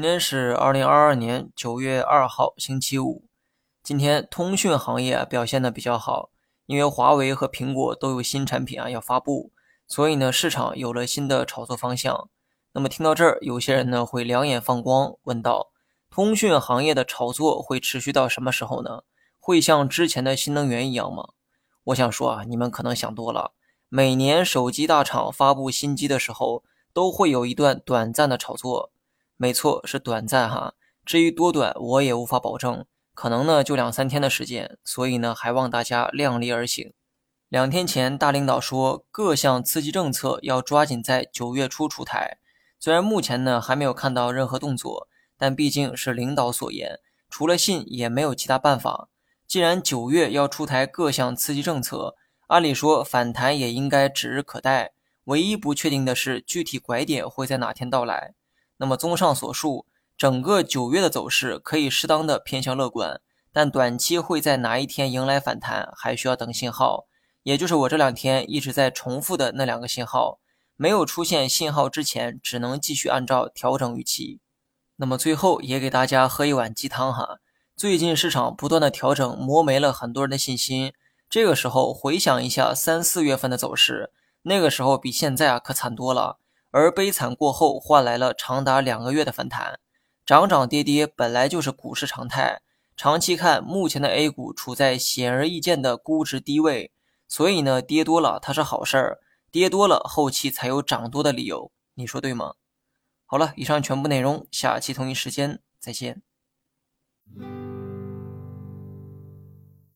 今天是二零二二年九月二号，星期五。今天通讯行业表现的比较好，因为华为和苹果都有新产品啊要发布，所以呢市场有了新的炒作方向。那么听到这儿，有些人呢会两眼放光，问道：通讯行业的炒作会持续到什么时候呢？会像之前的新能源一样吗？我想说啊，你们可能想多了。每年手机大厂发布新机的时候，都会有一段短暂的炒作。没错，是短暂哈。至于多短，我也无法保证，可能呢就两三天的时间。所以呢，还望大家量力而行。两天前，大领导说各项刺激政策要抓紧在九月初出台。虽然目前呢还没有看到任何动作，但毕竟是领导所言，除了信也没有其他办法。既然九月要出台各项刺激政策，按理说反弹也应该指日可待。唯一不确定的是具体拐点会在哪天到来。那么，综上所述，整个九月的走势可以适当的偏向乐观，但短期会在哪一天迎来反弹，还需要等信号，也就是我这两天一直在重复的那两个信号。没有出现信号之前，只能继续按照调整预期。那么最后也给大家喝一碗鸡汤哈，最近市场不断的调整，磨没了很多人的信心。这个时候回想一下三四月份的走势，那个时候比现在啊可惨多了。而悲惨过后，换来了长达两个月的反弹，涨涨跌跌本来就是股市常态。长期看，目前的 A 股处在显而易见的估值低位，所以呢，跌多了它是好事儿，跌多了后期才有涨多的理由，你说对吗？好了，以上全部内容，下期同一时间再见。